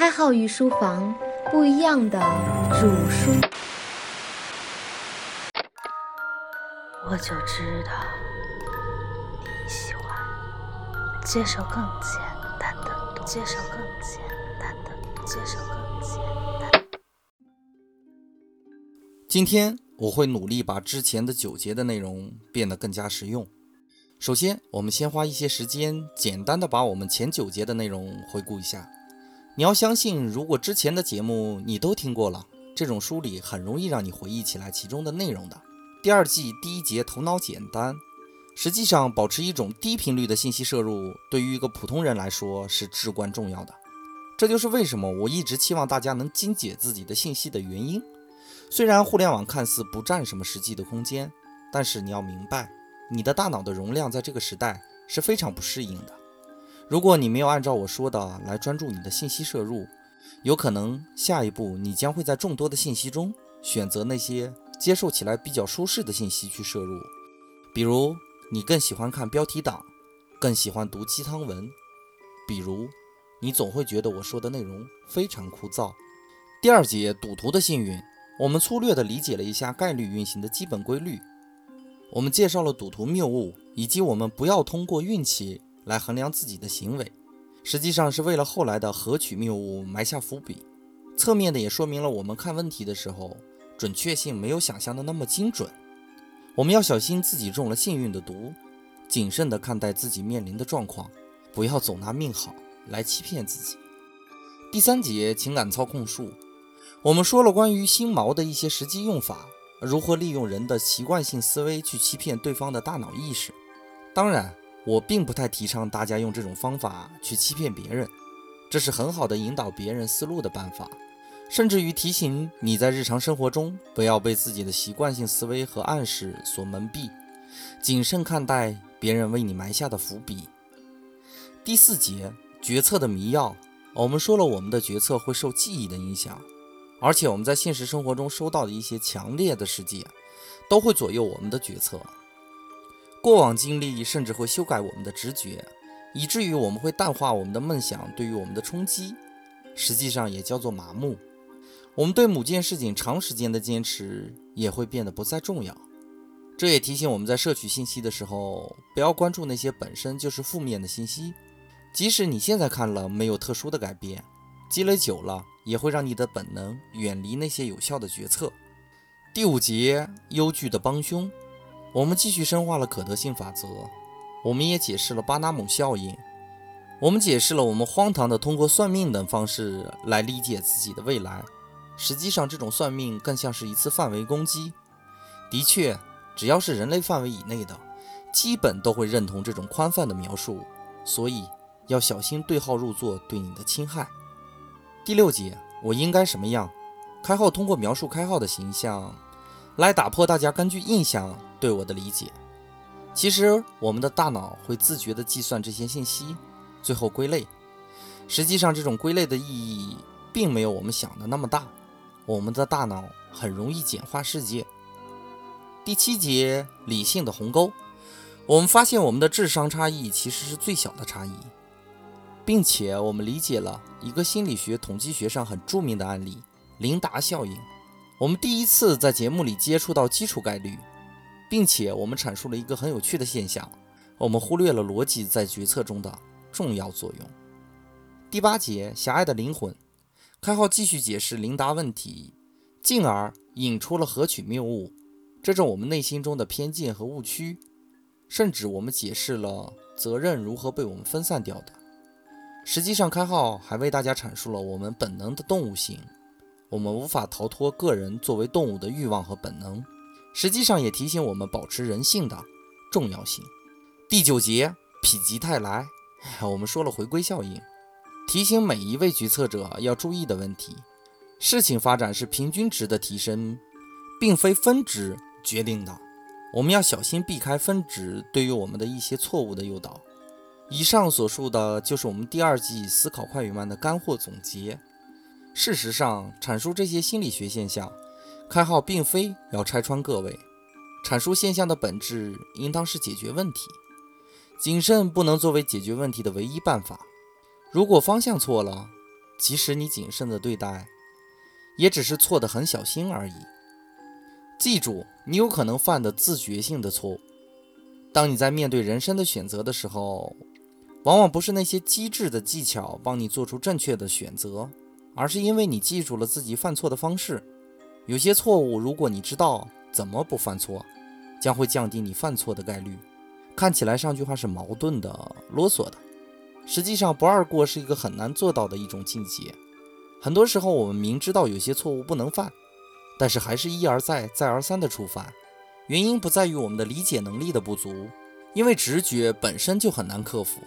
开号与书房不一样的主书，我就知道你喜欢接受更简单的，接受更简单的，接受更简单。今天我会努力把之前的九节的内容变得更加实用。首先，我们先花一些时间，简单的把我们前九节的内容回顾一下。你要相信，如果之前的节目你都听过了，这种梳理很容易让你回忆起来其中的内容的。第二季第一节头脑简单，实际上保持一种低频率的信息摄入，对于一个普通人来说是至关重要的。这就是为什么我一直期望大家能精简自己的信息的原因。虽然互联网看似不占什么实际的空间，但是你要明白，你的大脑的容量在这个时代是非常不适应的。如果你没有按照我说的来专注你的信息摄入，有可能下一步你将会在众多的信息中选择那些接受起来比较舒适的信息去摄入。比如，你更喜欢看标题党，更喜欢读鸡汤文；比如，你总会觉得我说的内容非常枯燥。第二节赌徒的幸运，我们粗略地理解了一下概率运行的基本规律。我们介绍了赌徒谬误，以及我们不要通过运气。来衡量自己的行为，实际上是为了后来的合取谬误埋下伏笔。侧面的也说明了我们看问题的时候，准确性没有想象的那么精准。我们要小心自己中了幸运的毒，谨慎地看待自己面临的状况，不要总拿命好来欺骗自己。第三节情感操控术，我们说了关于心锚的一些实际用法，如何利用人的习惯性思维去欺骗对方的大脑意识。当然。我并不太提倡大家用这种方法去欺骗别人，这是很好的引导别人思路的办法，甚至于提醒你在日常生活中不要被自己的习惯性思维和暗示所蒙蔽，谨慎看待别人为你埋下的伏笔。第四节决策的迷药，我们说了我们的决策会受记忆的影响，而且我们在现实生活中收到的一些强烈的事件，都会左右我们的决策。过往经历甚至会修改我们的直觉，以至于我们会淡化我们的梦想对于我们的冲击，实际上也叫做麻木。我们对某件事情长时间的坚持也会变得不再重要。这也提醒我们在摄取信息的时候，不要关注那些本身就是负面的信息，即使你现在看了没有特殊的改变，积累久了也会让你的本能远离那些有效的决策。第五节，忧惧的帮凶。我们继续深化了可得性法则，我们也解释了巴纳姆效应，我们解释了我们荒唐的通过算命等方式来理解自己的未来。实际上，这种算命更像是一次范围攻击。的确，只要是人类范围以内的，基本都会认同这种宽泛的描述，所以要小心对号入座对你的侵害。第六节，我应该什么样？开号通过描述开号的形象。来打破大家根据印象对我的理解。其实，我们的大脑会自觉地计算这些信息，最后归类。实际上，这种归类的意义并没有我们想的那么大。我们的大脑很容易简化世界。第七节，理性的鸿沟。我们发现我们的智商差异其实是最小的差异，并且我们理解了一个心理学统计学上很著名的案例——琳达效应。我们第一次在节目里接触到基础概率，并且我们阐述了一个很有趣的现象：我们忽略了逻辑在决策中的重要作用。第八节，狭隘的灵魂，开号继续解释琳达问题，进而引出了合取谬误，这种我们内心中的偏见和误区，甚至我们解释了责任如何被我们分散掉的。实际上，开号还为大家阐述了我们本能的动物性。我们无法逃脱个人作为动物的欲望和本能，实际上也提醒我们保持人性的重要性。第九节，否极泰来，我们说了回归效应，提醒每一位决策者要注意的问题：事情发展是平均值的提升，并非分值决定的。我们要小心避开分值对于我们的一些错误的诱导。以上所述的就是我们第二季思考快与慢的干货总结。事实上，阐述这些心理学现象，开号并非要拆穿各位。阐述现象的本质，应当是解决问题。谨慎不能作为解决问题的唯一办法。如果方向错了，即使你谨慎的对待，也只是错的很小心而已。记住，你有可能犯的自觉性的错误。当你在面对人生的选择的时候，往往不是那些机智的技巧帮你做出正确的选择，而是因为你记住了自己犯错的方式。有些错误，如果你知道怎么不犯错，将会降低你犯错的概率。看起来上句话是矛盾的、啰嗦的，实际上不二过是一个很难做到的一种境界。很多时候，我们明知道有些错误不能犯。但是还是一而再、再而三的触犯，原因不在于我们的理解能力的不足，因为直觉本身就很难克服。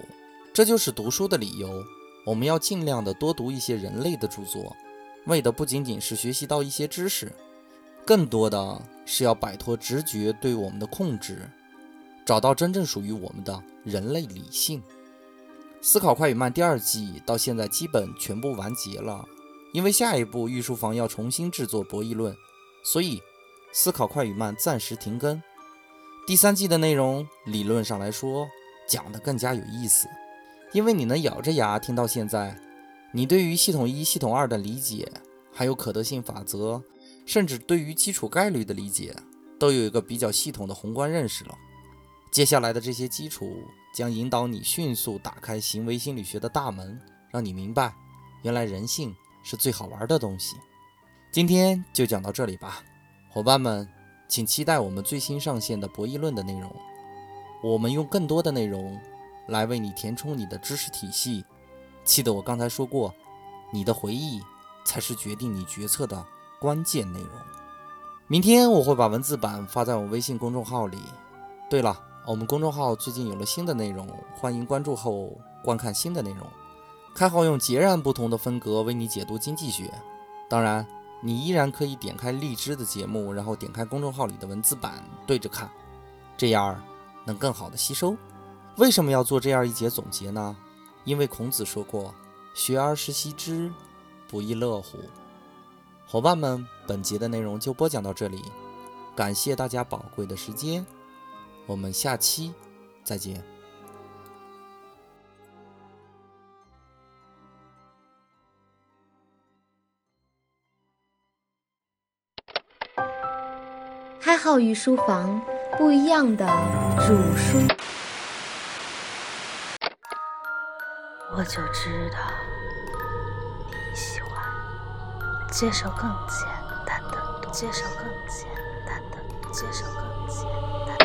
这就是读书的理由。我们要尽量的多读一些人类的著作，为的不仅仅是学习到一些知识，更多的是要摆脱直觉对我们的控制，找到真正属于我们的人类理性。思考快与慢第二季到现在基本全部完结了。因为下一步御书房要重新制作博弈论，所以思考快与慢暂时停更。第三季的内容理论上来说讲得更加有意思，因为你能咬着牙听到现在，你对于系统一、系统二的理解，还有可得性法则，甚至对于基础概率的理解，都有一个比较系统的宏观认识了。接下来的这些基础将引导你迅速打开行为心理学的大门，让你明白原来人性。是最好玩的东西，今天就讲到这里吧，伙伴们，请期待我们最新上线的博弈论的内容。我们用更多的内容来为你填充你的知识体系。记得我刚才说过，你的回忆才是决定你决策的关键内容。明天我会把文字版发在我微信公众号里。对了，我们公众号最近有了新的内容，欢迎关注后观看新的内容。开号用截然不同的风格为你解读经济学，当然，你依然可以点开荔枝的节目，然后点开公众号里的文字版对着看，这样能更好的吸收。为什么要做这样一节总结呢？因为孔子说过：“学而时习之，不亦乐乎。”伙伴们，本节的内容就播讲到这里，感谢大家宝贵的时间，我们下期再见。开号与书房不一样的煮书，我就知道你喜欢接受更简单的，接受更简单的，接受更简单。